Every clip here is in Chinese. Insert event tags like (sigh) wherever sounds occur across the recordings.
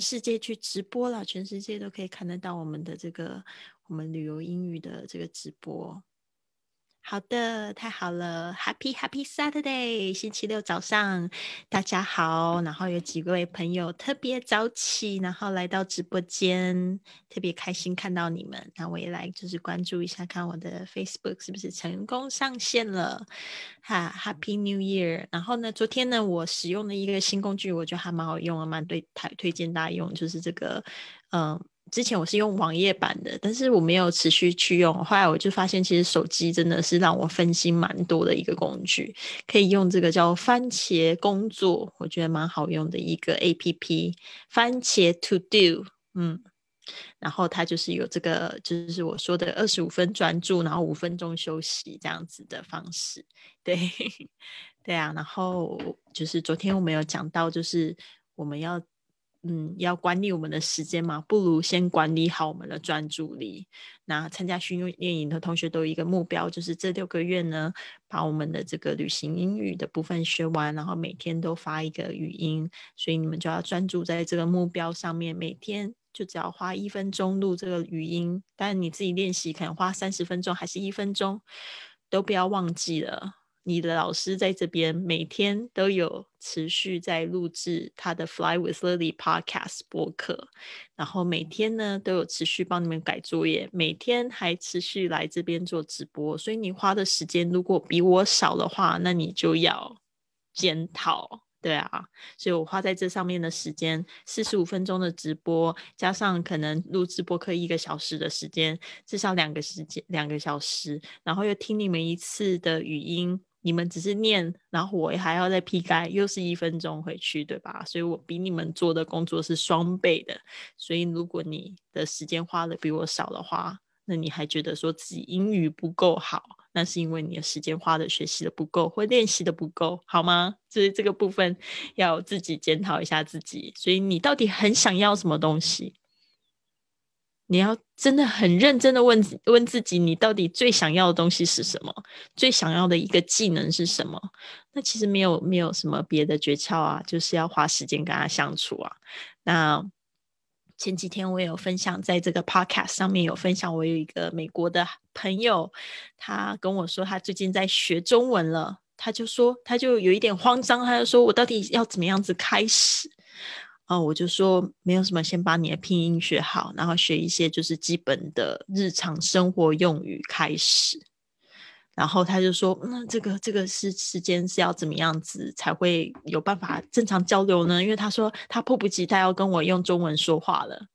世界去直播了，全世界都可以看得到我们的这个我们旅游英语的这个直播。好的，太好了，Happy Happy Saturday，星期六早上，大家好。然后有几位朋友特别早起，然后来到直播间，特别开心看到你们。那我也来就是关注一下，看我的 Facebook 是不是成功上线了。哈，Happy New Year。然后呢，昨天呢，我使用的一个新工具，我觉得还蛮好用的，蛮对推推荐大家用，就是这个，嗯。之前我是用网页版的，但是我没有持续去用。后来我就发现，其实手机真的是让我分心蛮多的一个工具，可以用这个叫番茄工作，我觉得蛮好用的一个 A P P，番茄 To Do，嗯，然后它就是有这个，就是我说的二十五分专注，然后五分钟休息这样子的方式，对，(laughs) 对啊，然后就是昨天我们有讲到，就是我们要。嗯，要管理我们的时间嘛，不如先管理好我们的专注力。那参加训练营的同学都有一个目标，就是这六个月呢，把我们的这个旅行英语的部分学完，然后每天都发一个语音。所以你们就要专注在这个目标上面，每天就只要花一分钟录这个语音。但你自己练习可能花三十分钟，还是一分钟，都不要忘记了。你的老师在这边每天都有持续在录制他的 Fly with Lily Podcast 播客，然后每天呢都有持续帮你们改作业，每天还持续来这边做直播。所以你花的时间如果比我少的话，那你就要检讨，对啊。所以我花在这上面的时间四十五分钟的直播，加上可能录制播客一个小时的时间，至少两个时间两个小时，然后又听你们一次的语音。你们只是念，然后我还要再批改，又是一分钟回去，对吧？所以我比你们做的工作是双倍的。所以如果你的时间花的比我少的话，那你还觉得说自己英语不够好，那是因为你的时间花的学习的不够，或练习的不够，好吗？所以这个部分要自己检讨一下自己。所以你到底很想要什么东西？你要真的很认真的问问自己，你到底最想要的东西是什么？最想要的一个技能是什么？那其实没有没有什么别的诀窍啊，就是要花时间跟他相处啊。那前几天我有分享，在这个 podcast 上面有分享，我有一个美国的朋友，他跟我说他最近在学中文了，他就说他就有一点慌张，他就说我到底要怎么样子开始？哦，我就说没有什么，先把你的拼音学好，然后学一些就是基本的日常生活用语开始。然后他就说，那这个这个是时间是要怎么样子才会有办法正常交流呢？因为他说他迫不及待要跟我用中文说话了，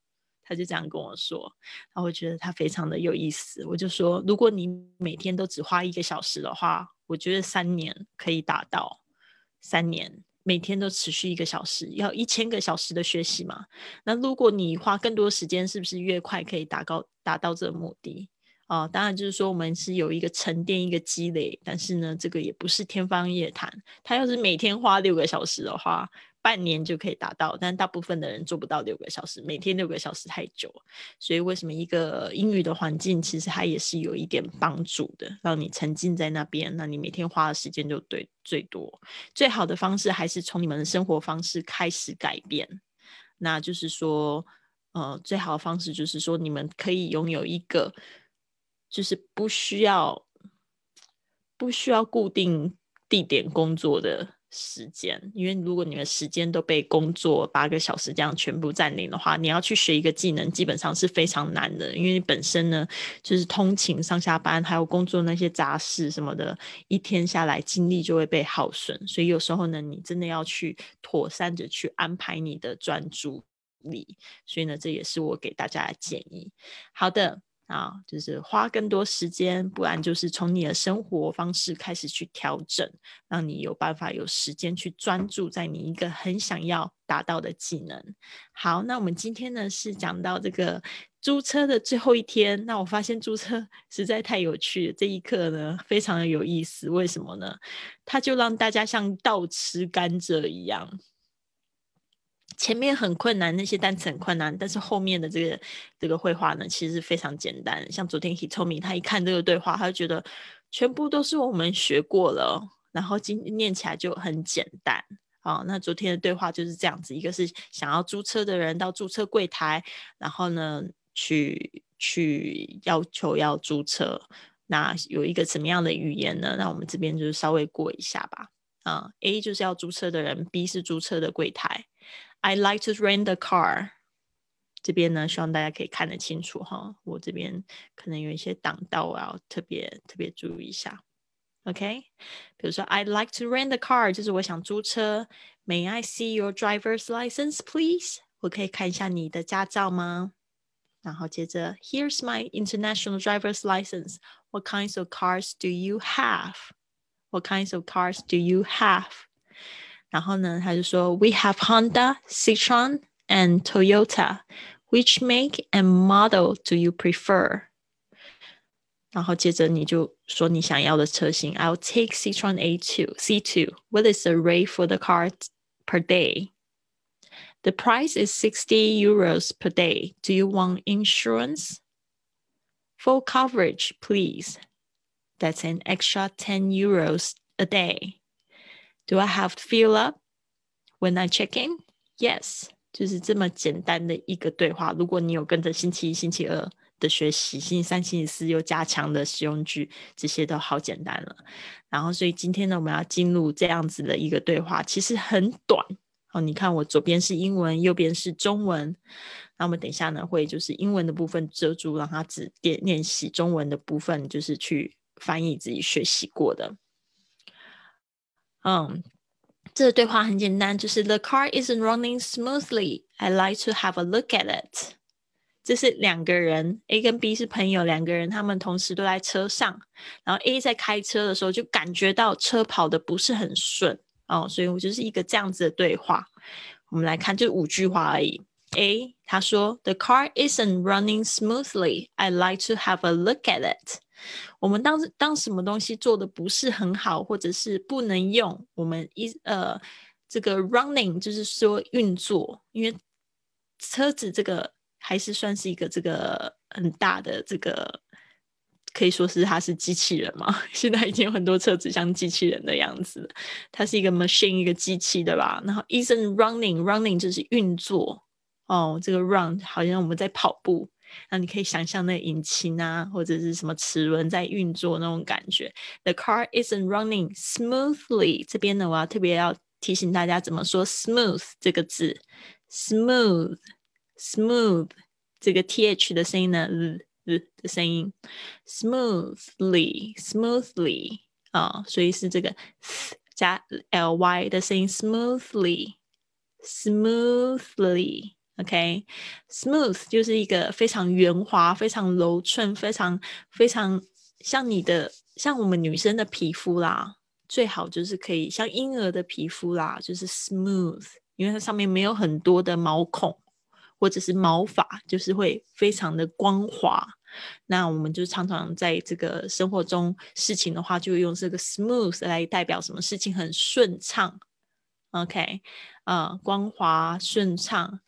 他就这样跟我说。然后我觉得他非常的有意思。我就说，如果你每天都只花一个小时的话，我觉得三年可以达到三年。每天都持续一个小时，要一千个小时的学习嘛？那如果你花更多时间，是不是越快可以达到达到这个目的？啊，当然就是说我们是有一个沉淀、一个积累，但是呢，这个也不是天方夜谭。他要是每天花六个小时的话。半年就可以达到，但大部分的人做不到六个小时，每天六个小时太久。所以为什么一个英语的环境，其实它也是有一点帮助的，让你沉浸在那边，那你每天花的时间就对最多。最好的方式还是从你们的生活方式开始改变。那就是说，呃，最好的方式就是说，你们可以拥有一个，就是不需要不需要固定地点工作的。时间，因为如果你的时间都被工作八个小时这样全部占领的话，你要去学一个技能，基本上是非常难的。因为本身呢，就是通勤上下班，还有工作那些杂事什么的，一天下来精力就会被耗损。所以有时候呢，你真的要去妥善的去安排你的专注力。所以呢，这也是我给大家的建议。好的。啊，就是花更多时间，不然就是从你的生活方式开始去调整，让你有办法有时间去专注在你一个很想要达到的技能。好，那我们今天呢是讲到这个租车的最后一天，那我发现租车 (laughs) 实在太有趣，这一刻呢非常的有意思。为什么呢？它就让大家像倒吃甘蔗一样。前面很困难，那些单词很困难，但是后面的这个这个绘画呢，其实非常简单。像昨天 Hitomi 他一看这个对话，他就觉得全部都是我们学过了，然后今念起来就很简单好，那昨天的对话就是这样子，一个是想要租车的人到租车柜台，然后呢去去要求要租车，那有一个什么样的语言呢？那我们这边就是稍微过一下吧。啊，A 就是要租车的人，B 是租车的柜台。I like to rent the car。这边呢，希望大家可以看得清楚哈，我这边可能有一些挡道，我要特别特别注意一下。OK，比如说，I'd like to rent a car，就是我想租车。May I see your driver's license, please？我可以看一下你的驾照吗？然后接着，Here's my international driver's license. What kinds of cars do you have? What kinds of cars do you have? 然后呢，他就说，We have Honda, Citroen, and Toyota. Which make and model do you prefer? 然后接着你就说你想要的车型。I'll take Citroen A2, C2. What is the rate for the car per day? The price is 60 euros per day. Do you want insurance? Full coverage, please. That's an extra 10 euros a day. Do I have to fill up when I check in? Yes. 就是这么简单的一个对话。如果你有跟着星期一、星期二的学习，星期三、星期四又加强的使用句，这些都好简单了。然后，所以今天呢，我们要进入这样子的一个对话，其实很短。哦，你看我左边是英文，右边是中文。那我们等一下呢，会就是英文的部分遮住，让他只练练习中文的部分，就是去翻译自己学习过的。嗯，这个对话很简单，就是 The car isn't running smoothly. I like to have a look at it. 这是两个人，A 跟 B 是朋友，两个人他们同时都在车上，然后 A 在开车的时候就感觉到车跑的不是很顺哦，所以我就是一个这样子的对话。我们来看，就五句话而已。A 他说：“The car isn't running smoothly. I like to have a look at it.” 我们当时当什么东西做的不是很好，或者是不能用，我们一呃这个 running 就是说运作，因为车子这个。还是算是一个这个很大的这个，可以说是它是机器人嘛？(laughs) 现在已经有很多车子像机器人的样子，它是一个 machine 一个机器对吧？然后 isn't running running 就是运作哦，这个 run 好像我们在跑步，那你可以想象那引擎啊或者是什么齿轮在运作那种感觉。The car isn't running smoothly。这边呢，我要特别要提醒大家怎么说 smooth 这个字，smooth。smooth 这个 th 的声音呢，呃的声音，smoothly smoothly 啊，所以是这个加 ly 的声音，smoothly OK，smooth 就是一个非常圆滑、非常柔顺、非常非常像你的像我们女生的皮肤啦，最好就是可以像婴儿的皮肤啦，就是 smooth，因为它上面没有很多的毛孔。或者是毛发，就是会非常的光滑。那我们就常常在这个生活中事情的话，就用这个 smooth 来代表什么事情很顺畅。OK，呃，光滑顺畅，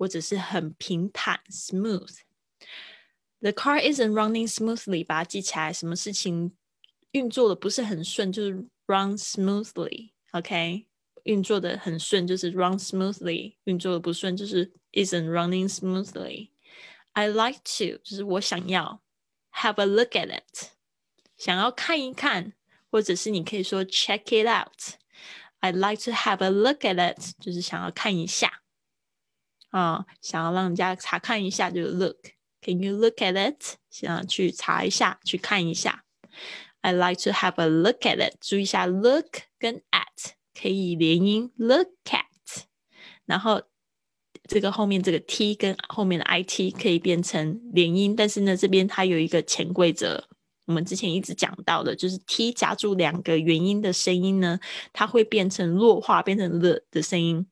或者是很平坦 smooth。The car isn't running smoothly，把它记起来。什么事情运作的不是很顺，就是 run smoothly。OK，运作的很顺就是 run smoothly，运作的不顺就是。isn't running smoothly. I like to 就是我想要 have a look at it，想要看一看，或者是你可以说 check it out。I'd like to have a look at it，就是想要看一下 啊，想要让人家查看一下就 look。Can you look at it？想要去查一下，去看一下。I like to have a look at it。注意一下，look 跟 at 可以连音，look at，然后这个后面这个 t 跟后面的 i t 可以变成连音，但是呢，这边它有一个潜规则，我们之前一直讲到的，就是 t 夹住两个元音的声音呢，它会变成弱化，变成 the 的声音。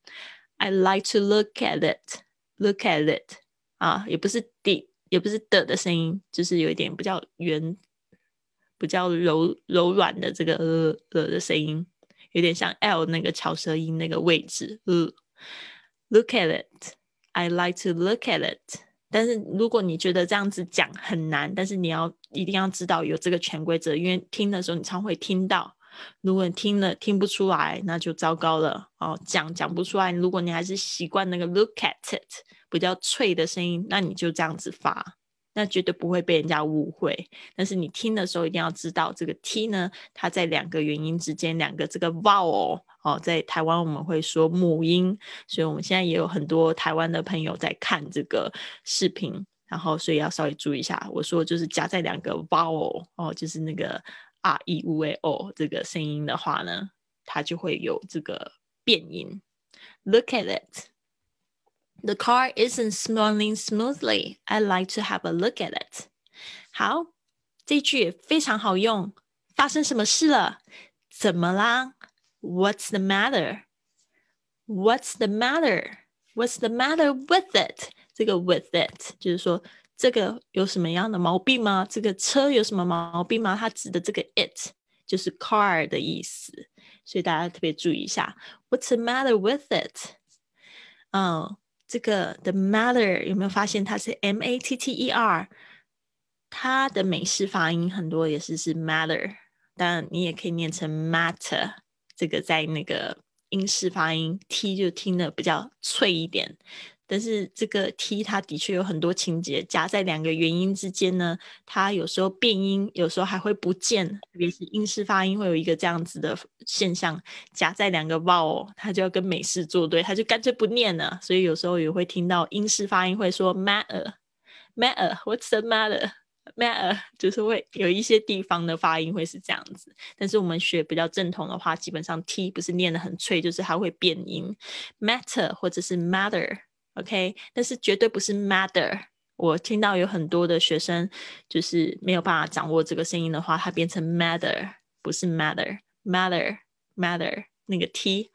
I like to look at it，look at it，啊，也不是 d，也不是的的声音，就是有一点比较圆、比较柔柔软的这个呃呃的声音，有点像 l 那个翘舌音那个位置，呃。Look at it. I like to look at it. 但是如果你觉得这样子讲很难，但是你要一定要知道有这个潜规则，因为听的时候你常会听到如果你听了听不出来，那就糟糕了哦。讲讲不出来，如果你还是习惯那个 look at it 比较脆的声音，那你就这样子发，那绝对不会被人家误会。但是你听的时候一定要知道，这个 t 呢，它在两个元音之间，两个这个 vowel 哦，在台湾我们会说母音，所以我们现在也有很多台湾的朋友在看这个视频。然后，所以要稍微注意一下。我说就是夹在两个 vowel 哦，就是那个r e u a o 这个声音的话呢，它就会有这个变音。Look at it. The car isn't running smoothly. I like to have a look at it. 好，这句非常好用。发生什么事了？怎么啦？What's the matter? What's the matter? What's the matter with it? 这个 with it 就是说 这个有什么样的毛病吗？这个车有什么毛病吗？它指的这个 it 就是 car 的意思，所以大家特别注意一下。What's the matter with it？嗯，这个 the matter 有没有发现它是 m a t t e r？它的美式发音很多也是是 matter，当然你也可以念成 matter。这个在那个英式发音 t 就听的比较脆一点。但是这个 t 它的确有很多情节夹在两个元音之间呢，它有时候变音，有时候还会不见，特别是英式发音会有一个这样子的现象，夹在两个 vowel，它就要跟美式作对，它就干脆不念了。所以有时候也会听到英式发音会说 matter，matter，what's the matter？matter (laughs) 就是会有一些地方的发音会是这样子。但是我们学比较正统的话，基本上 t 不是念的很脆，就是它会变音，matter 或者是 matter。OK，但是绝对不是 matter。我听到有很多的学生就是没有办法掌握这个声音的话，它变成 matter，不是 matter，matter，matter。那个 t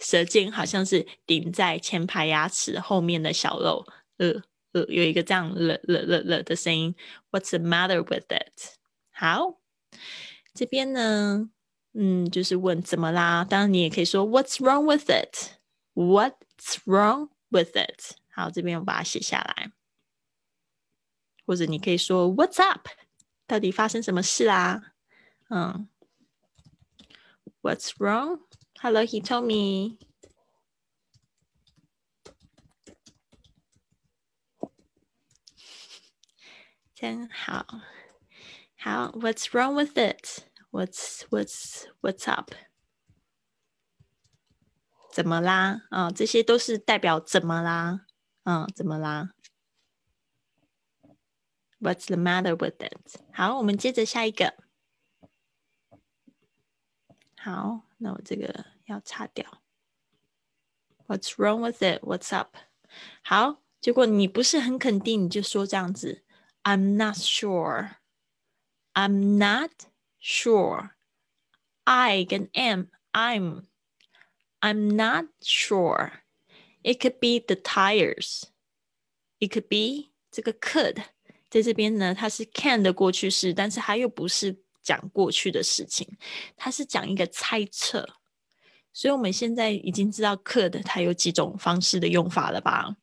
舌尖好像是顶在前排牙齿后面的小肉，呃呃，有一个这样了了了了的声音。What's the matter with it？好，这边呢，嗯，就是问怎么啦？当然你也可以说 What's wrong with it？What's wrong？wrong？with it，好，这边我把它写下来，或者你可以说 What's up？到底发生什么事啦？嗯，What's wrong？Hello, he told me. 真好，好，What's wrong with it？What's What's What's up？ 怎么啦？啊，这些都是代表怎么啦？嗯，怎么啦？What's the matter with it？好，我们接着下一个。好，那我这个要擦掉。What's wrong with it？What's up？好，结果你不是很肯定，你就说这样子：I'm not sure。I'm not sure。I 跟 am，I'm。 I'm not sure. It could be the tires. It could be 这个 could 在这边呢，它是 can 的过去式，但是它又不是讲过去的事情，它是讲一个猜测。所以我们现在已经知道 could 它有几种方式的用法了吧？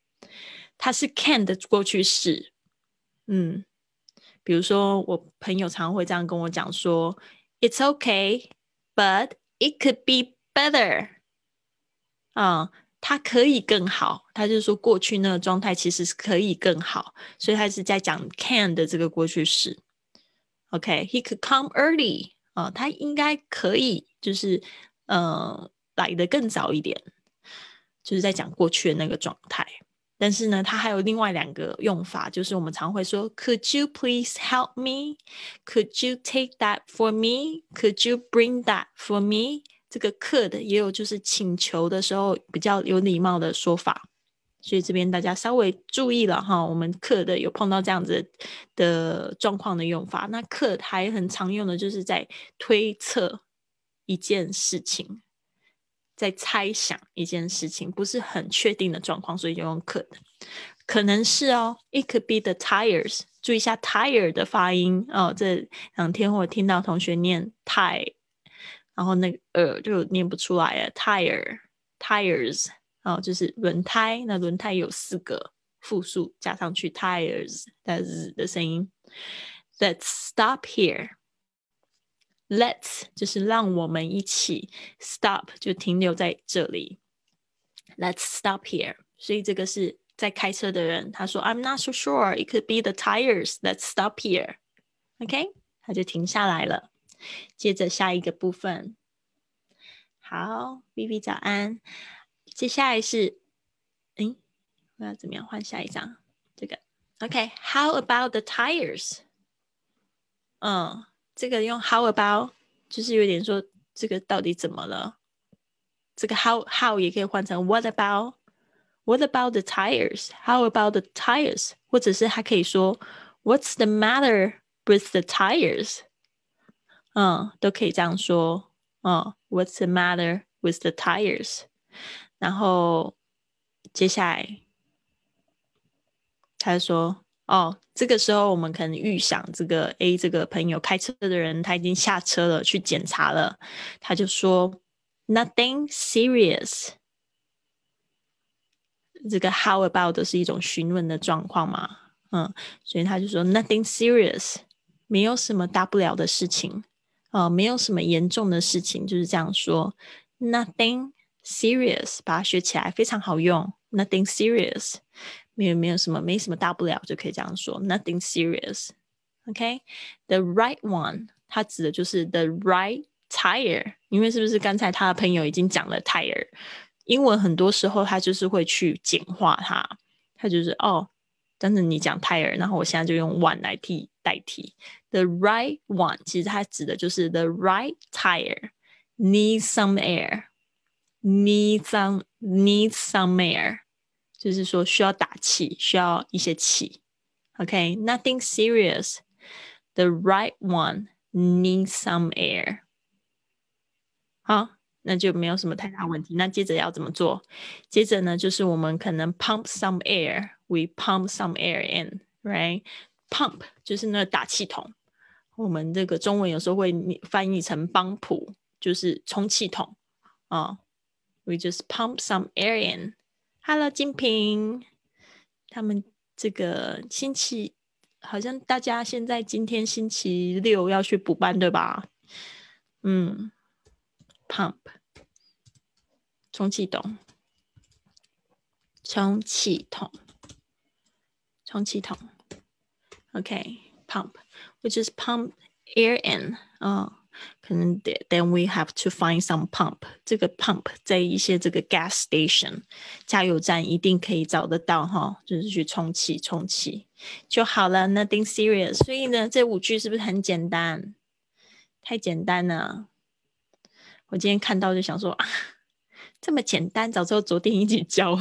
它是 can 的过去式。嗯，比如说我朋友常会这样跟我讲说：“It's okay, but it could be better.” 啊，它可以更好。他就说过去那个状态其实是可以更好，所以他是在讲 can 的这个过去式。OK，he could come early 啊，他应该可以，就是呃来的更早一点，就是在讲过去的那个状态。但是呢，它还有另外两个用法，就是我们常会说，Could you please help me？Could you take that for me？Could you bring that for me？这个 could 也有就是请求的时候比较有礼貌的说法，所以这边大家稍微注意了哈。我们 could 有碰到这样子的状况的用法，那 could 还很常用的就是在推测一件事情，在猜想一件事情不是很确定的状况，所以就用 could。可能是哦，it could be the tires。注意一下 tire 的发音哦。这两天我听到同学念 tie。然后那个呃就念不出来了，tire tires，哦就是轮胎，那轮胎有四个复数加上去，tires 的 z 的声音。Let's stop here. Let's 就是让我们一起，stop 就停留在这里。Let's stop here。所以这个是在开车的人，他说 I'm not so sure. It could be the tires. Let's stop here. OK，他就停下来了。接着下一个部分，好，Vivi 早安。接下来是，诶，我要怎么样换下一张？这个，OK，How about the tires？嗯，这个用 How about 就是有点说这个到底怎么了？这个 How How 也可以换成 What about？What about the tires？How about the tires？或者是还可以说 What's the matter with the tires？嗯，都可以这样说。嗯，What's the matter with the tires？然后接下来他说：“哦，这个时候我们可能预想这个 A 这个朋友开车的人他已经下车了，去检查了。他就说：‘Nothing serious。’这个 How about 是一种询问的状况嘛？嗯，所以他就说：‘Nothing serious，没有什么大不了的事情。’哦，没有什么严重的事情，就是这样说。Nothing serious，把它学起来非常好用。Nothing serious，没有没有什么，没什么大不了，就可以这样说。Nothing serious。OK，the right one，它指的就是 the right tire。因为是不是刚才他的朋友已经讲了 tire？英文很多时候他就是会去简化它，他就是哦，但是你讲 tire，然后我现在就用 one 来替代替。The right one，其实它指的就是 the right tire needs some air，needs some needs some air，就是说需要打气，需要一些气。OK，nothing serious。The right one needs some air。好， 那就没有什么太大问题。那接着要怎么做？接着呢，就是我们可能 pump some air，we pump some air in，right？Pump 就是那打气筒。我们这个中文有时候会翻译成帮浦，就是充气筒啊。We just pump some air in. Hello，金平，他们这个星期好像大家现在今天星期六要去补班对吧？嗯，pump 充气筒，充气筒，充气筒。OK，pump。which is pump air in 啊，可能 then we have to find some pump。这个 pump 在一些这个 gas station 加油站一定可以找得到哈，就是去充气充气就好了，nothing serious。所以呢，这五句是不是很简单？太简单了。我今天看到就想说啊，这么简单，早知道昨天一起教。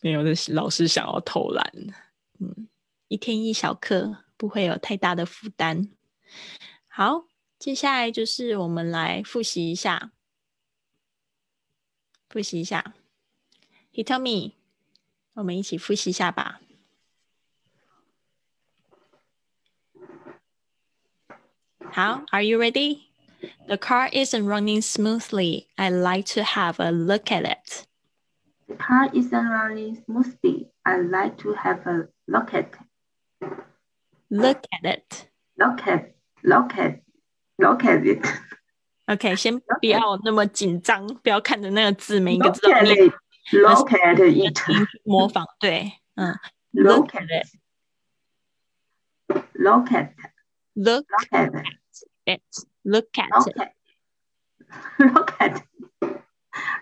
没有的老师想要偷懒，嗯。一天一小课，不会有太大的负担。好，接下来就是我们来复习一下，复习一下。He told me，我们一起复习一下吧。好，Are you ready? The car isn't running smoothly. I like to have a look at it. The car isn't running smoothly. I like to have a look at it. Look at it. Look at, look at, look at it. OK，先不要那么紧张，不要看着那个字，每一个字都念。Look (laughs) at it. 模仿，对，嗯。Look at it. Look at. Look at it. Look at it. Look at. (laughs)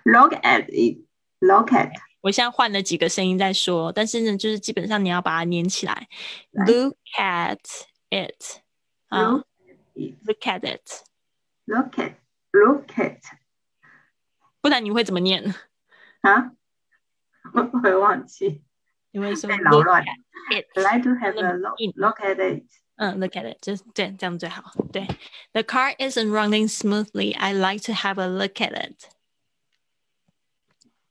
Look at it. Look at. 我现在换了几个声音在说，但是呢，就是基本上你要把它连起来。Look at it，啊，Look at it，Look at，Look at，不然你会怎么念？啊？我会忘记。你会说扰乱。Like (laughs) to have a look look at it。 嗯，Look at it，就是对，这样最好。对，The car isn't running smoothly. I like to have a look at it.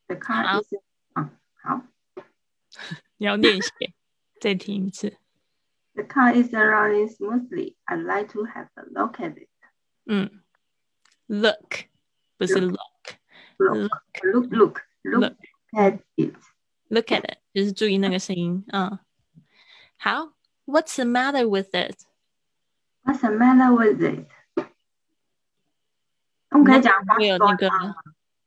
The car is 好，你要练习，再听一次。The (laughs) car (laughs) is running smoothly. I'd like to have a look at it. 嗯，look 不是 look。Look, look, look, look at it. Look at it，就是注意那个声音。嗯，好。 What's the matter with it？What's the matter with it？我们可以讲 What's 那个 going on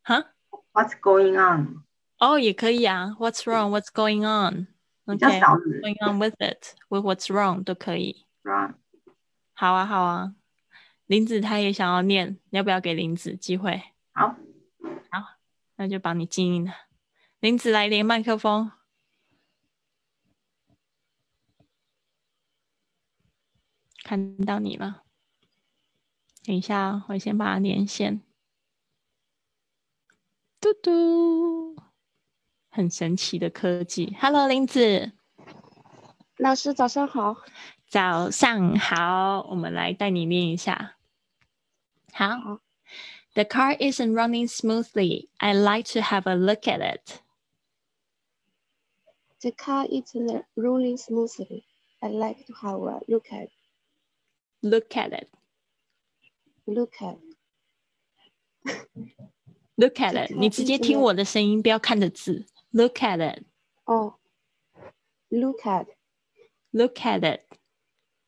哈 What's going on？哦，也可以啊。What's wrong? What's going on? 比较 OK, 少是 going on with it, with what's wrong 都可以。right？好啊，好啊。林子他也想要念，你要不要给林子机会？好，那就帮你静音了。林子来连麦克风。看到你了，等一下哦，我先把它连线。嘟嘟，很神奇的科技。Hello，林子，老师早上好。早上好。我们来带你练一下。好好。 The car isn't running smoothly. I like to have a look at it. The car isn't rolling smoothly. I like to have a look at Look at it. look at. Look at 这 it. 个你直接意思呢听我的声音，不要看着字。Look at it. Oh, look at. Look at it.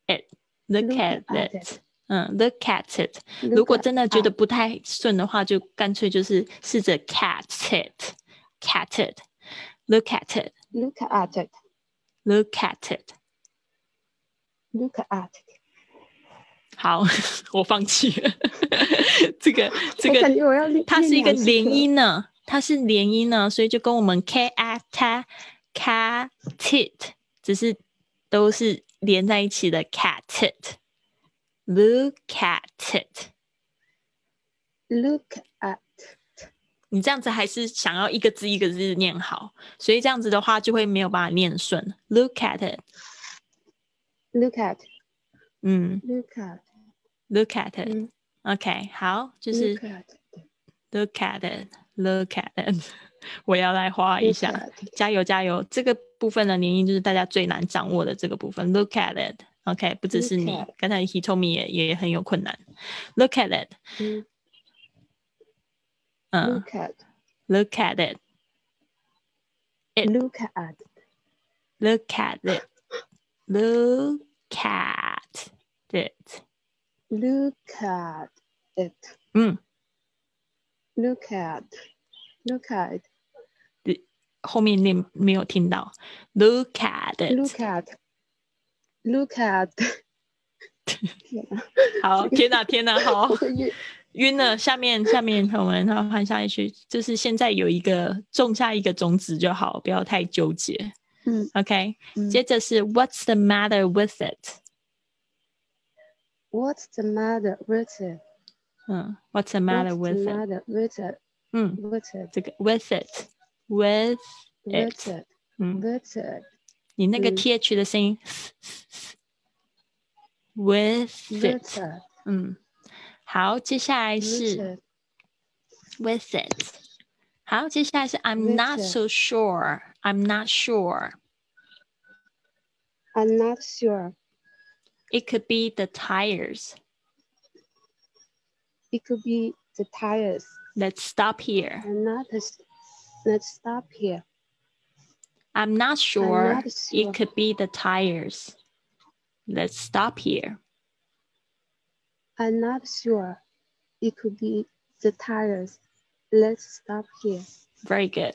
It. Look Look at at it. 嗯，Look at it. Look 如果 at- 真的觉得好不太顺的话，就干脆就是试着 cat it. Cat it. Look at it. look at it. Look at it. Look at it. 好，(laughs) 我放弃了。这个 (laughs) 这我个感觉我要练它是一个连音呢，它是连音呢，所以就跟我们 k a t cat it 只是都是连在一起的 cat it。Look at it，Look at. 你这样子还是想要一个字一个字念好，所以这样子的话就会没有办法念顺。Look at it，Look at. 嗯 Look at.，Look at 嗯 OK，好，就是，Look at. it，Look at it，我要来画一下。加油加油！这个部分的连音就是大家最难掌握的这个部分。Look at it，OK，、不只是你刚才 He told me 也也很有困难。Look at it，嗯嗯 Look at.，Look at it，It Look at. Look at it，Look at it，Look at it. 嗯， Look at. Look at. 后面念没有听到。Look at Look it， at. Look at. 天(laughs) 哪，好，天哪天哪，好我。会晕。晕了，下面下面我们要换下一句，就是现在有一个种下一个种子就好，不要太纠结。嗯 OK，、嗯接着是 What's the matter with it？ What's the matter with it? 嗯，What's the matter What's with the it？ matter with it? 嗯， With it? 这个 with it，with With it， it? 嗯， With it? 你那个嗯 th 的声音，with With it， it? 嗯，好，接下来 With 是 it? with it，好，接下来是 I'm With not it so sure，I'm not sure。 I'm not sure. It could be the tires. It could be the tires. Let's stop here. I'm not. Let's stop here. I'm not sure. not sure. It could be the tires. Let's stop here. I'm not sure. It could be the tires. Let's stop here. Very good.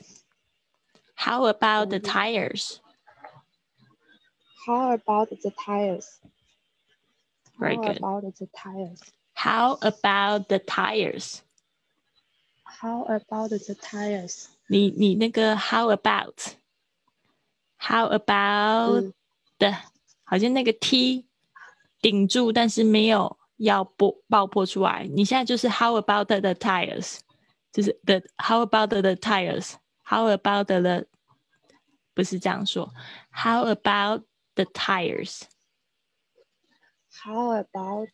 How about the Mhm. tires? How about the tires? Very How good. about the tires? How about the tires? How about the tires? 你你那个 how about? How about 嗯 the? 好像那个 t 顶住，但是没有要爆爆破出来。你现在就是 how about the tires？就是 the how about the tires? How about the 不是这样说？How about the tires? How about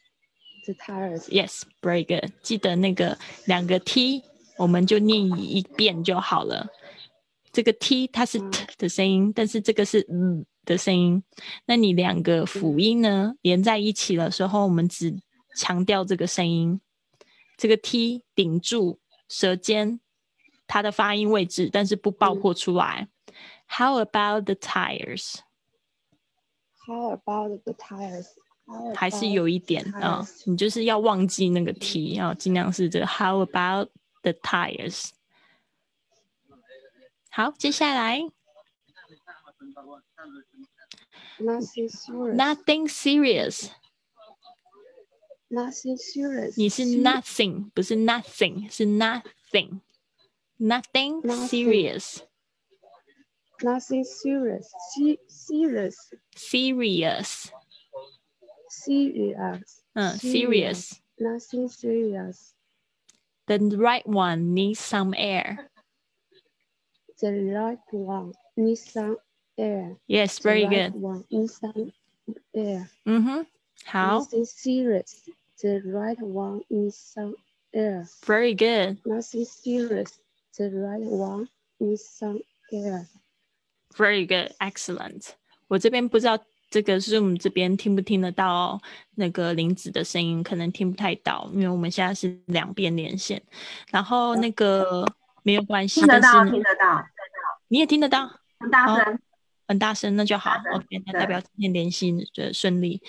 the tires? Yes, very good. 记得那个两个 t，我们就念一遍就好了。这个 t 它是嗯 t 的声音，但是这个是嗯的声音。那你两个辅音呢连在一起的时候，我们只强调这个声音。这个 t 顶住舌尖它的发音位置，但是不爆破出来。How about the tires? How about the tires? How 还是 about 有一点啊、 tires 你就是要忘记那个 t，要尽量是这个 How about the tires？好，接下来 nothing serious. nothing serious， nothing serious. 你是 Se- nothing，不是 nothing，是 nothing。Nothing Nothing serious, nothing serious. Se- serious. serious， Serious. 嗯 Serious ，serious。 Nothing serious. The right one needs some air. The right one needs some air. Yes, The very right good. one needs some air. 嗯哼，好 Nothing serious. The right one needs some air. ，very good, Nothing serious. The right one needs some air. very good, excellent。我这边不知道 这个 Zoom 这边听不听得到那个林子的声音，可能听不太到，因为我们现在是两边连线。然后那个没有关系，听得到，听得到，你也听得到。很大哦声。很大声，那就好 OK，那代表今天联系的顺利。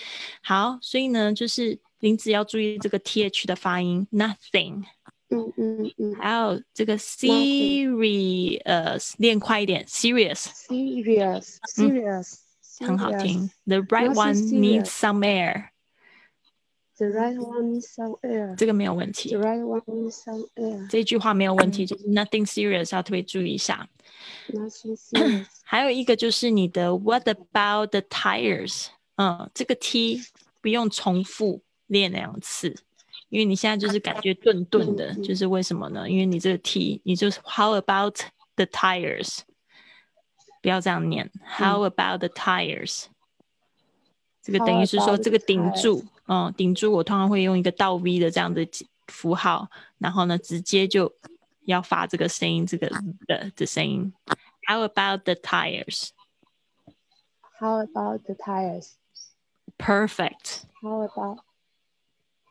好，所以呢，就是林子要注意这个 th 的发音，nothing，嗯嗯嗯。还有这个 serious，练快一点，serious，Serious. Serious. 很好 serious. 听。The right Nothing one needs serious. some air， The right one needs some air. 这个没有问题 The。right one needs some air. 这句话没有问题，就是 nothing serious，要特别注意一下。 Nothing serious. 还有一个就是你的 What (coughs) about the tires？嗯，这个 T 不用重复练两次，因为你现在就是感觉顿顿的，嗯嗯就是为什么呢？因为你这个 T，你就是 How about the tires？ 不要这样念，How about the tires？这个等于是说这个顶住，嗯，顶住我通常会用一个倒 V 的这样的符号，然后呢，直接就要发这个声音，这个的的声音。How about the tires? How about the tires? Perfect. How about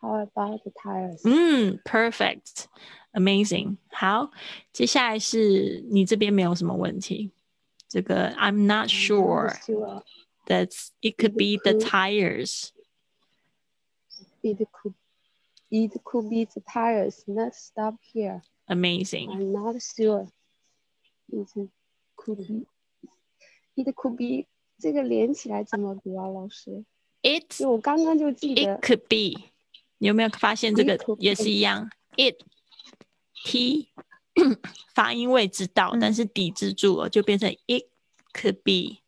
How about the tires? 嗯，perfect, amazing. 好，接下来是你这边没有什么问题。这个 I'm not sure Not sure. that it could be the could- tires. It could It could be the tires. Let's stop here. Amazing. I'm not sure. It could be. It could be. 这个连起来怎么读啊，老师？ It 就我刚刚就记 it 得 could be. 你有没有发现这 It 个 could 也是一样？It t (clears throat) 发音位知道，嗯但是抵制住了，就变成 it could be.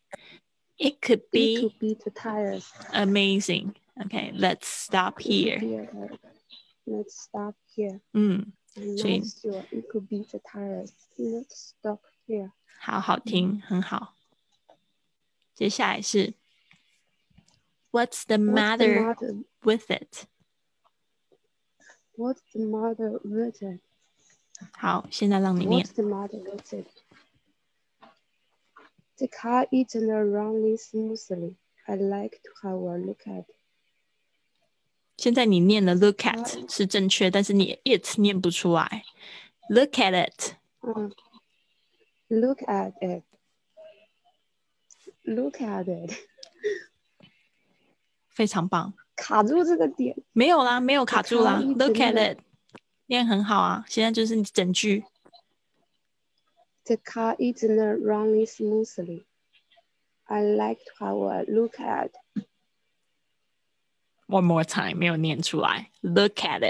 It could It be could be the tires. amazing. Okay, let's stop It could here. be a- Let's stop here. 嗯， I'm 所以 not sure. It could be the tires. Let's stop here. 好好听，很好。接下来是 What's the What's the matter matter? with it？ What's the matter with it? 好，现在让你念 What's。the matter with it? The car isn't running smoothly. I'd like to have a look at. 现在你念的 look at 是正确，但是你 it 念不出来。Look at it，Uh, look at it. Look at it. 非常棒。卡住这个点。没有啦，没有卡住啦。Look at it，念很好啊。现在就是整句。 The car isn't running smoothly. I'd like to have a look at. One more time，没有念出来。Look at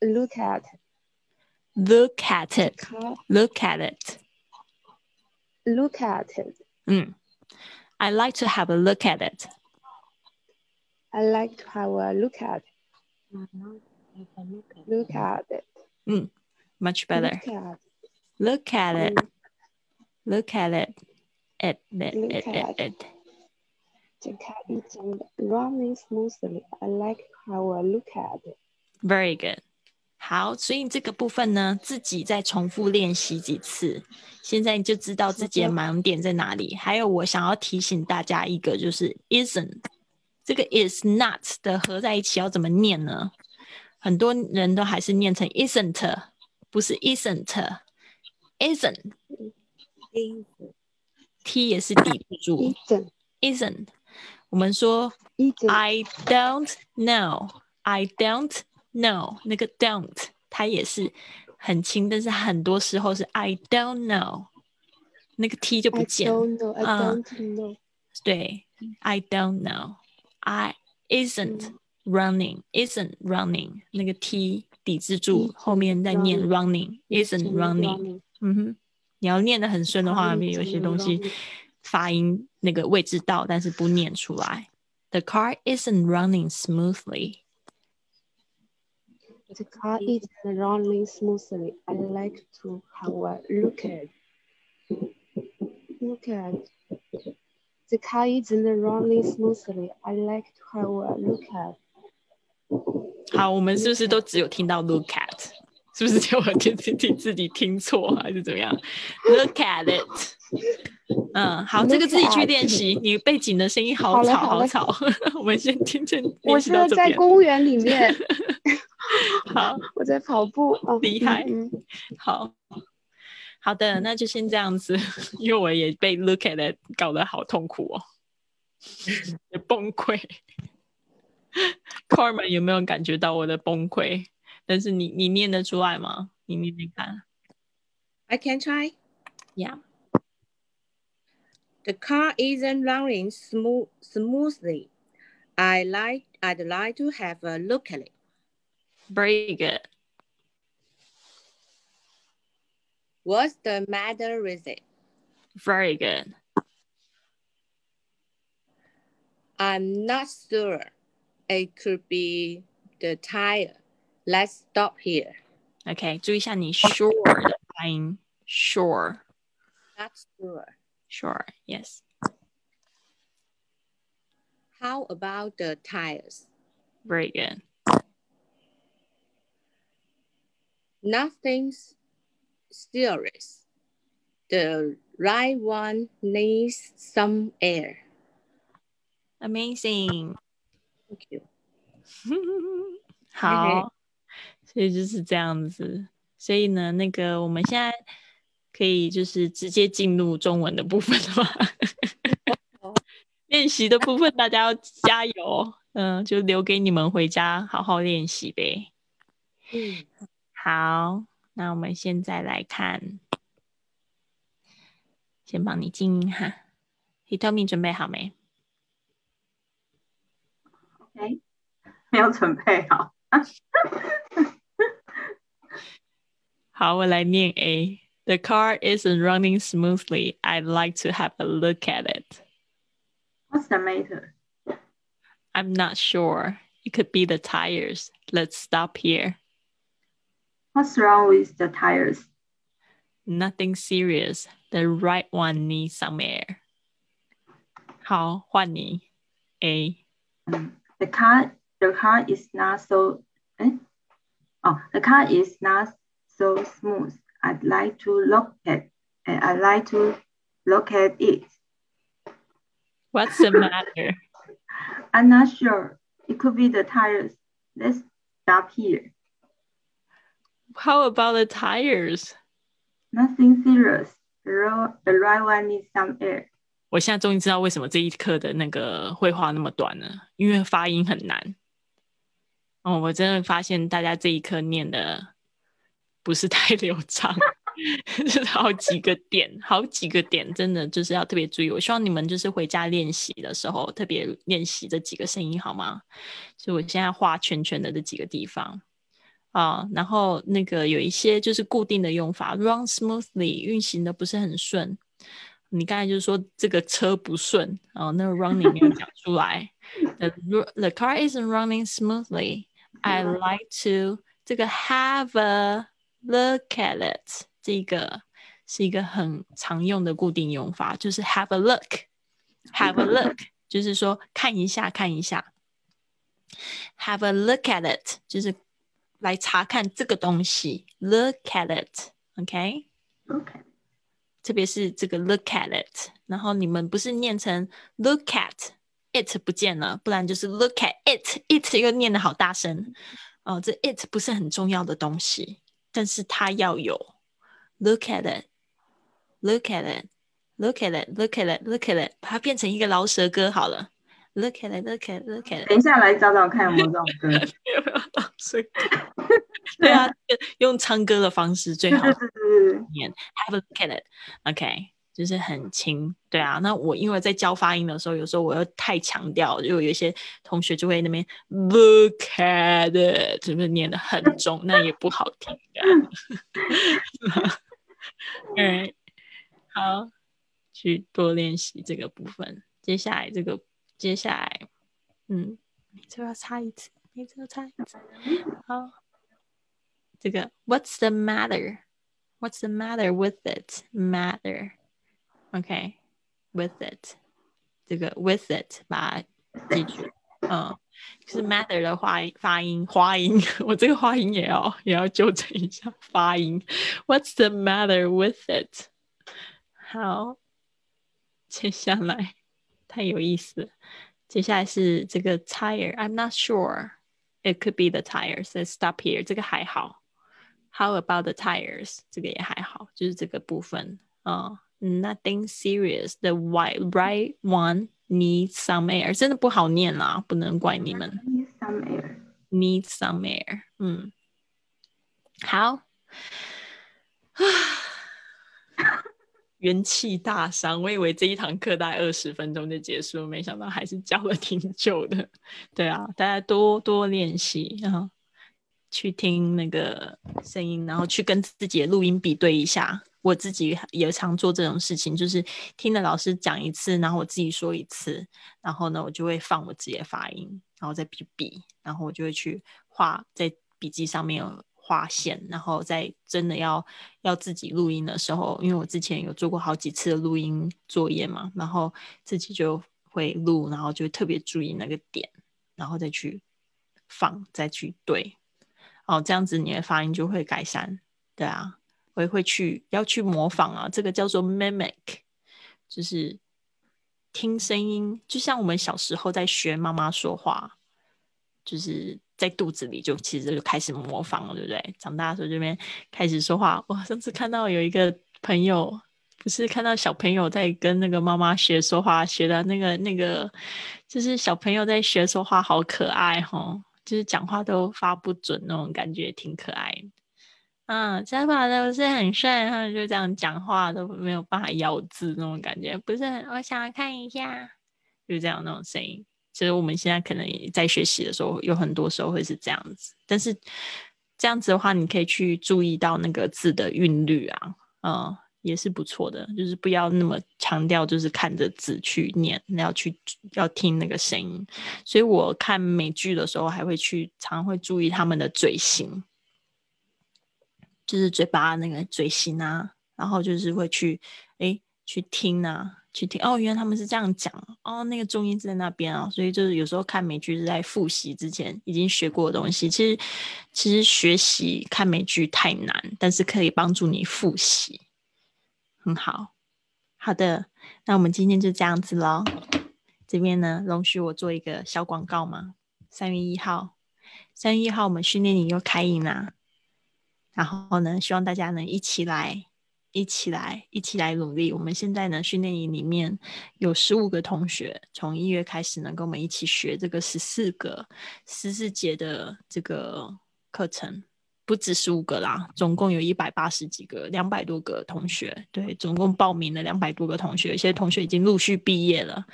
it，look Look at at it，look car. at it。 Look at it. 嗯，I like to have a look at it。 I like to have a look at. Look at it. 嗯，much better。 Look at. Look at it. Mm. Look at it. It, it, Look it, it, at it. The car isn't running smoothly. I like to have a look at it. Very good. 好，所以这个部分呢，自己再重复练习几次，现在你就知道自己的好的盲点在哪里。还有，我想要提醒大家一个，就是 isn't 这个 is not 的合在一起要怎么念呢？ 很多人都还是念成 isn't，不是 isn't，isn't t 也是抵不住。Isn't. 我们说 I don't know, I don't know，那个 don't 它也是很轻，但是很多时候是 I don't know，那个 t 就不见了。don't know. I 嗯 don't know. 对，I don't know, I isn't 嗯 running, isn't running，那个 t 抵制住 Isn't 后面再念 running, isn't running。 running. 嗯哼，你要念得很顺的话， Car 面有 isn't 些东西 running. 发音那个位置到，但是不念出来。The car isn't running smoothly. The car isn't running smoothly. I like to have a look at. Look at. The car isn't running smoothly. I like to have a look at. 好，我们是不是都只有听到 look at？是不是只有我听听听自己听错，还是怎么样？Look at it。嗯，好，这个自己去练习。你背景的声音好吵，好吵。(laughs) 我们先听听我练习到是在这边。公园里面，好，(laughs) 我在跑步。哦厉害嗯嗯好，好的，那就先这样子，因为我也被 look at it 搞得好痛苦哦，(laughs) 也崩溃。(laughs) Carmen 有没有感觉到我的崩溃？但是你你念得出来吗？你念念看。 I can try. Yeah. The car isn't running smooth smoothly. I like I'd like to have a look at it. Very good. What's the matter with it? Very good. I'm not sure. It could be the tire. Let's stop here. OK，注意一下你 sure 的发音。Sure, Not sure. sure, yes. How about the tires? Very good. Nothing's serious. The right one needs some air. Amazing. Thank you. (laughs) 好，所以就是这样子。所以呢，那个我们现在可以就是直接进入中文的部分了吗？(laughs) 练习的部分大家要加油，嗯，就留给你们回家好好练习呗。嗯，好，那我们现在来看，先帮你静音哈。Hitomi 准备好没？OK，(laughs) 没有准备好。好，我来念 A。The (laughs) car isn't running smoothly. I'd like to have a look at it. What's the matter? I'm not sure. It could be the tires. Let's stop here. What's wrong with the tires? Nothing serious. The right one needs some air. 好，换你 A。 Um, the car, the car is not so. Eh? Oh, the car is not so smooth. I'd like to look at. eh, I'd like to look at it. What's the matter? (laughs) I'm not sure. It could be the tires. Let's stop here. How about the tires? Nothing serious. The, the right one needs some air. 我现在终于知道为什么这一课的那个绘画那么短了，因为发音很难。哦，我真的发现大家这一课念的不是太 (laughs) 流畅，就 (laughs) 是好几个点，好几个点，真的就是要特别注意。我希望你们就是回家练习的时候，特别练习这几个声音，好吗？所以我现在画圈圈的这几个地方啊，然后那个有一些就是固定的用法，run smoothly 运行的不是很顺。你刚才就是说这个车不顺哦，那个 running 没有讲出来。The (laughs) the car isn't running smoothly. (laughs) I like to 这个 have a look at it 这个是一个很常用的固定用法，就是 have a look，have (laughs) a look 就是说看一下看一下，have a look at it 就是来查看这个东西，look at it，OK？、 Okay. 特别是这个 look at it，然后你们不是念成 look at it 不见了，不然就是 look at it，it 又念的好大声哦，这 it 不是很重要的东西，但是它要有 look at it，look at it，look at it，look at it，look at it，把它变成一个饶舌歌好了 Look at it, look at it, look at it。等一下来找找看有没有这种歌。有没有？(laughs) 对啊，(laughs) 用唱歌的方式最好念。Have a look at it, OK，就是很轻。对啊，那我因为在教发音的时候，有时候我又太强调，就有一些同学就会那边 look at it，是不是念的很重？那也不好听的。嗯，(laughs) 好，去多练习这个部分。接下来这个，接下来，嗯，每次要擦一次，每次要擦一次。好，这个 What's the matter? What's the matter with it? Matter. OK, with it. 这个 with it 把它记住。嗯，就是 matter 的发发音花音，我这个发音也要也要纠正一下发音。What's the matter with it？好，接下来太有意思了。接下来是这个 tire。I'm not sure. It could be the tires. Let's stop here. 这个还好。 How about the tires？这个也还好，就是这个部分啊。Nothing serious. The white right one needs some air. 真的不好念啦，不能怪你们。Need some air. Need some air. 嗯，好。元气大伤，我以为这一堂课大概二十分钟就结束，没想到还是教了挺久的。对啊，大家多多练习，然后去听那个声音，然后去跟自己的录音比对一下。我自己也常做这种事情，就是听了老师讲一次，然后我自己说一次，然后呢，我就会放我自己的发音，然后再比比，然后我就会去画在笔记上面有划线，然后在真的要要自己录音的时候，因为我之前有做过好几次的录音作业嘛，然后自己就会录，然后就特别注意那个点，然后再去放，再去对，哦，这样子你的发音就会改善，对啊。我也会去要去模仿啊，这个叫做 mimic，就是听声音，就像我们小时候在学妈妈说话，就是在肚子里就其实就开始模仿了，对不对？长大的时候这边开始说话。我上次看到有一个朋友，不是看到小朋友在跟那个妈妈学说话，学的那个那个，就是小朋友在学说话，好可爱哈，就是讲话都发不准那种感觉，挺可爱。嗯，加法都是很帅，然后就这样讲话都没有办法咬字那种感觉，不是很。我想要看一下，就这样那种声音。其实我们现在可能在学习的时候，有很多时候会是这样子。但是这样子的话，你可以去注意到那个字的韵律啊，嗯，也是不错的。就是不要那么强调，就是看着字去念，要去要听那个声音。所以我看美剧的时候，还会去常会注意他们的嘴型。就是嘴巴那个嘴型啊，然后就是会去哎去听啊，去听哦，原来他们是这样讲哦，那个重音是在那边啊，所以就是有时候看美剧是在复习之前已经学过的东西。其实其实学习看美剧太难，但是可以帮助你复习，很好。好的，那我们今天就这样子喽。这边呢，容许我做一个小广告吗？三月一号，三月一号我们训练营又开营啦。然后呢，希望大家能一起来，一起来，一起来努力。我们现在呢，训练营里面有十五个同学，从一月开始能，跟我们一起学这个十四个十四节的这个课程，不止十五个啦，总共有一百八十几个，两百多个同学。对，总共报名了两百多个同学，有些同学已经陆续毕业了。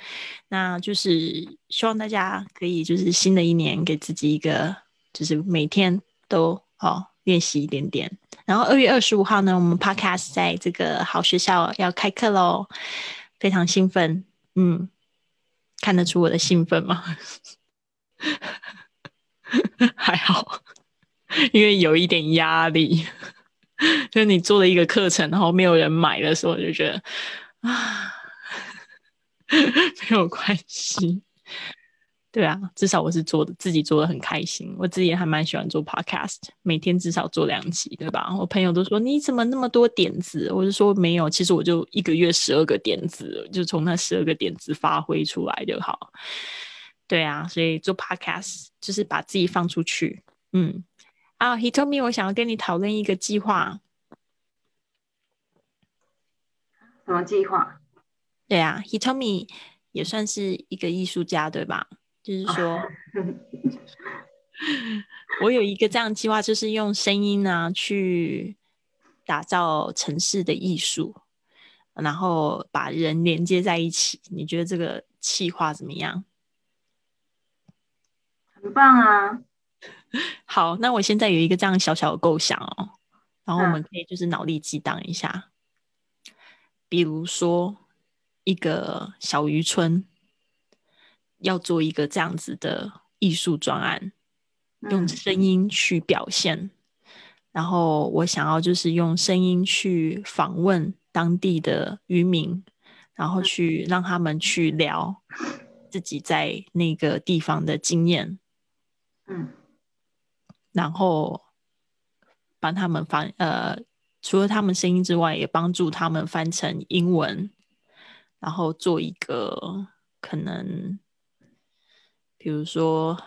那就是希望大家可以，就是新的一年给自己一个，就是每天都好。练习一点点，然后二月二十五号呢，我们 Podcast 在这个好学校要开课喽，非常兴奋，嗯，看得出我的兴奋吗？(laughs) 还好，因为有一点压力，(laughs) 就是你做了一个课程，然后没有人买的时候，就觉得啊，(laughs) 没有关系。对啊，至少我是做的自己做的很开心，我自己也还蛮喜欢做 podcast，每天至少做两集，对吧？我朋友都说你怎么那么多点子，我就说没有，其实我就一个月十二个点子，就从那十二个点子发挥出来就好。对啊，所以做 podcast 就是把自己放出去。嗯，啊，He told me 我想要跟你讨论一个计划。什么计划？对啊，He told me 也算是一个艺术家，对吧？就是说，(laughs) 我有一个这样计划，就是用声音呢去打造城市的艺术，然后把人连接在一起。你觉得这个计划怎么样？很棒啊！(laughs) 好，那我现在有一个这样小小的构想哦，然后我嗯。们可以就是脑力激荡一下，比如说一个小渔村要做一个这样子的艺术专案，用嗯。声音去表现，然后我想要就是用声音去访问当地的渔民，然后去让他们去聊自己在那个地方的经验，嗯然后帮他们翻呃，除了他们声音之外，也帮助他们翻成英文，然后做一个可能，比如说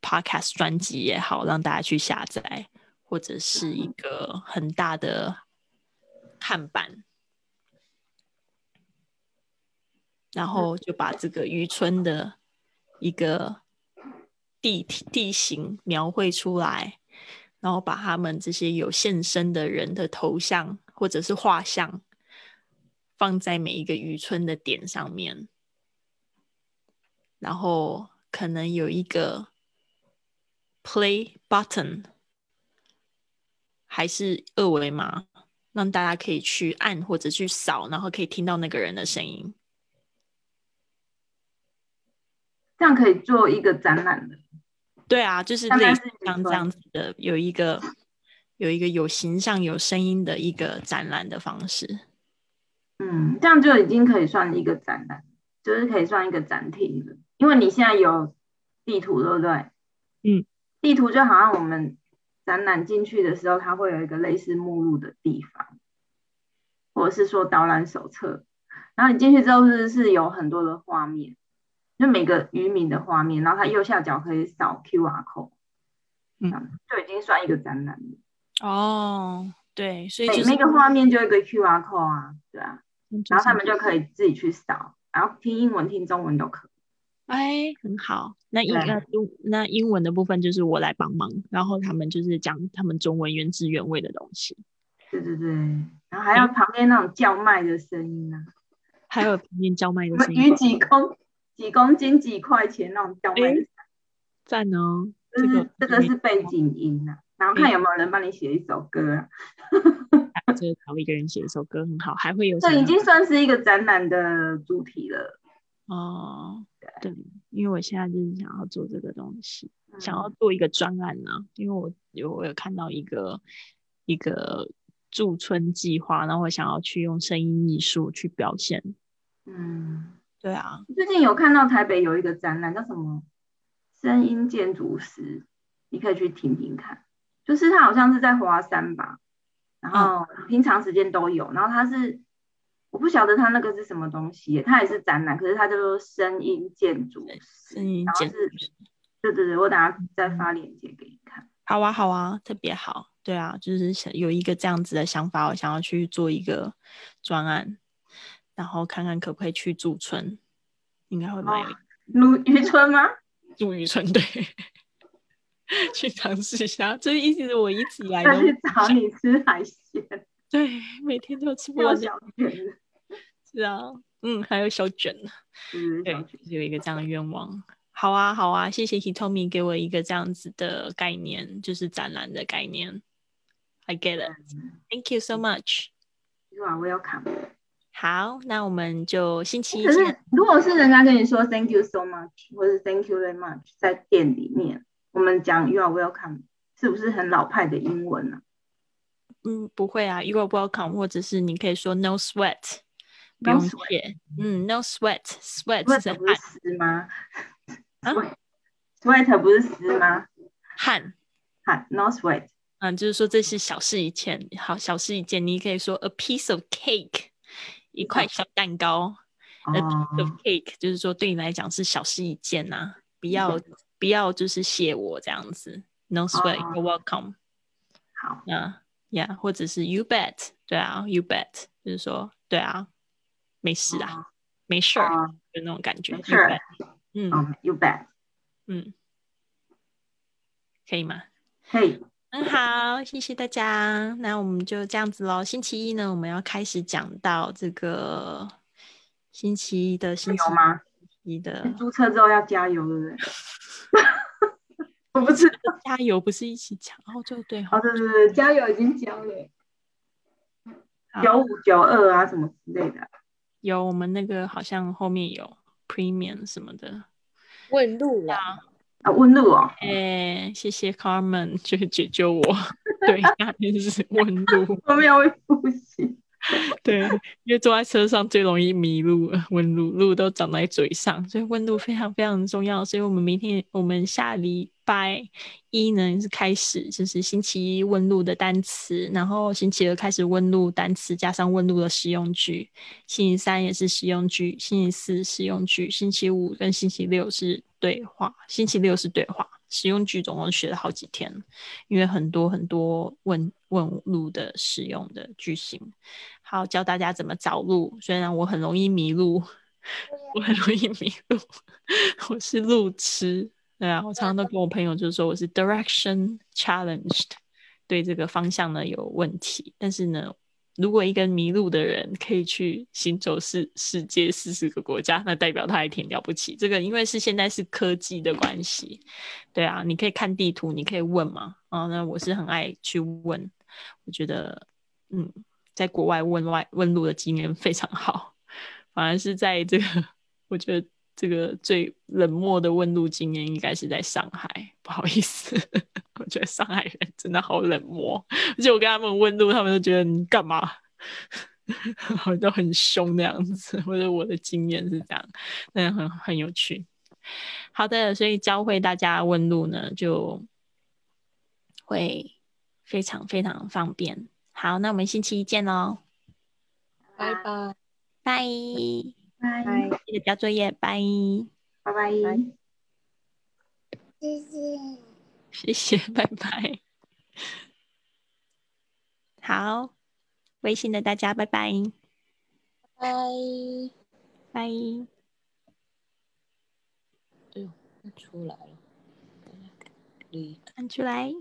podcast 专辑也好，让大家去下载，或者是一个很大的看板，然后就把这个渔村的一个地地形描绘出来，然后把他们这些有现身的人的头像或者是画像放在每一个渔村的点上面，然后可能有一个 play button，还是二维码，让大家可以去按或者去扫，然后可以听到那个人的声音。这样可以做一个展览的。对啊，就是类似像这样子的，有一个有一个有形象、有声音的一个展览的方式。嗯，这样就已经可以算一个展览，就是可以算一个展厅了。因为你现在有地图，对不对？嗯，地图就好像我们展览进去的时候，它会有一个类似目录的地方，或者是说导览手册。然后你进去之后是是有很多的画面，就每个渔民的画面，然后它右下角可以扫 QR code，嗯就已经算一个展览了。哦，对，所以就是每每个画面就一个 QR code 啊，对啊，然后他们就可以，自己去扫，然后听英文、听中文都可以。哎，很好。那英对那中那英文的部分就是我来帮忙，然后他们就是讲他们中文原汁原味的东西，对对对，然后还有旁边那种叫卖的声音啊，还有旁边叫卖的声音鱼音，几公几公斤几块钱那种叫卖的声音，赞哦。这个是这个是背景音啊，然后看有没有人帮你写一首歌啊，这个找一个人写一首歌很好，还会有这已经算是一个展览的主题了。哦，对，因为我现在就是想要做这个东西，想要嗯做一个专案呢、因为我有我有看到一个一个驻村计划，然后我想要去用声音艺术去表现。嗯，对啊，最近有看到台北有一个展览叫什么声音建筑师，你可以去听听看，就是它好像是在华山吧，然后平常时间都有，然后它是我不晓得它那个是什么东西耶，它也是展览，可是它叫做声音建筑师，声音建筑师对对对，我等下再发链接给你看。好啊，好啊，特别好。对啊，就是想有一个这样子的想法，我想要去做一个专案，然后看看可不可以去驻村，应该会蛮有哦渔村吗？(laughs) 住渔村对，(laughs) 去尝试一下。这一直是我一直以来都再去找你吃海鲜，对，每天都吃不有完的。小卷，是啊，嗯，还有小卷呢。嗯，对有一个这样的愿望。好啊，好啊，谢谢 Hitomi 给我一个这样子的概念，就是展览的概念。I get it. (laughs) Thank you so much. 哇，我要看。好，那我们就星期一可是。如果是人家跟你说 Thank you so much，或者是 Thank you very much，在店里面，我们讲 You are welcome，是不是很老派的英文呢、嗯，不会啊，You are welcome，或者是你可以说 No sweat，不用谢。嗯，No sweat，sweat？Sweat 是不是汗湿吗啊？Sweat 不是湿吗？汗。汗，No sweat。嗯，就是说这是小事一件，好，小事一件，你可以说 a piece of cake，一块小蛋糕。A piece of 哦，cake，就是说对你来讲是小事一件呐、不要不要就是谢我这样子。No sweat, 哦 you're welcome。好，啊，Yeah，或者是 You bet，对啊，You bet，就是说对啊，没事啊，哦没事就那种感觉。没事嗯，You bet，嗯，可以吗？可以。很好，谢谢大家。那我们就这样子喽。星期一呢，我们要开始讲到这个星期一的星期有吗？一的注册之后要加油，对不对？(laughs) 我不知道。加油，不是一起讲哦，就对哈哦，。对对对，加油已经交了，好九五九二啊什么之类的。有我们那个好像后面有 premium 什么的。问路了，啊，问路哦，哎，谢谢 Carmen，就是解救我。(laughs) 对，那边是问路。后面会复习。(laughs) 对，因为坐在车上最容易迷路了，(laughs) 问路路都长在嘴上，所以问路非常非常重要。所以我们明天我们下礼拜一呢是开始，就是星期一问路的单词，然后星期二开始问路单词加上问路的实用句，星期三也是实用句，星期四实用句，星期五跟星期六是对话，星期六是对话。实用句总共学了好几天，因为很多很多问问路的使用的句型。好，教大家怎么找路。虽然我很容易迷路，我很容易迷路，我是路痴。对啊，我常常都跟我朋友就说我是 direction challenged，对这个方向呢有问题。但是呢，如果一个迷路的人可以去行走世世界四十个国家，那代表他还挺了不起。这个因为是现在是科技的关系，对啊，你可以看地图，你可以问嘛。啊，那我是很爱去问，我觉得嗯。在国外问外问路的经验非常好，反而是在这个，(laughs) 我觉得这个最冷漠的问路经验应该是在上海。不好意思，我觉得上海人真的好冷漠，而且我跟他们问路，他们都觉得你干嘛，(laughs) 好像都很凶那样子。或者我的经验是这样，但很很有趣。好的，所以教会大家问路呢，就会非常非常方便。好，那我们星期一见喽，拜拜。拜，拜拜记得交作业，拜，拜拜。谢谢。谢谢，拜拜。好，微信的大家拜拜，拜。拜。哎呦，那出来了，你看出来。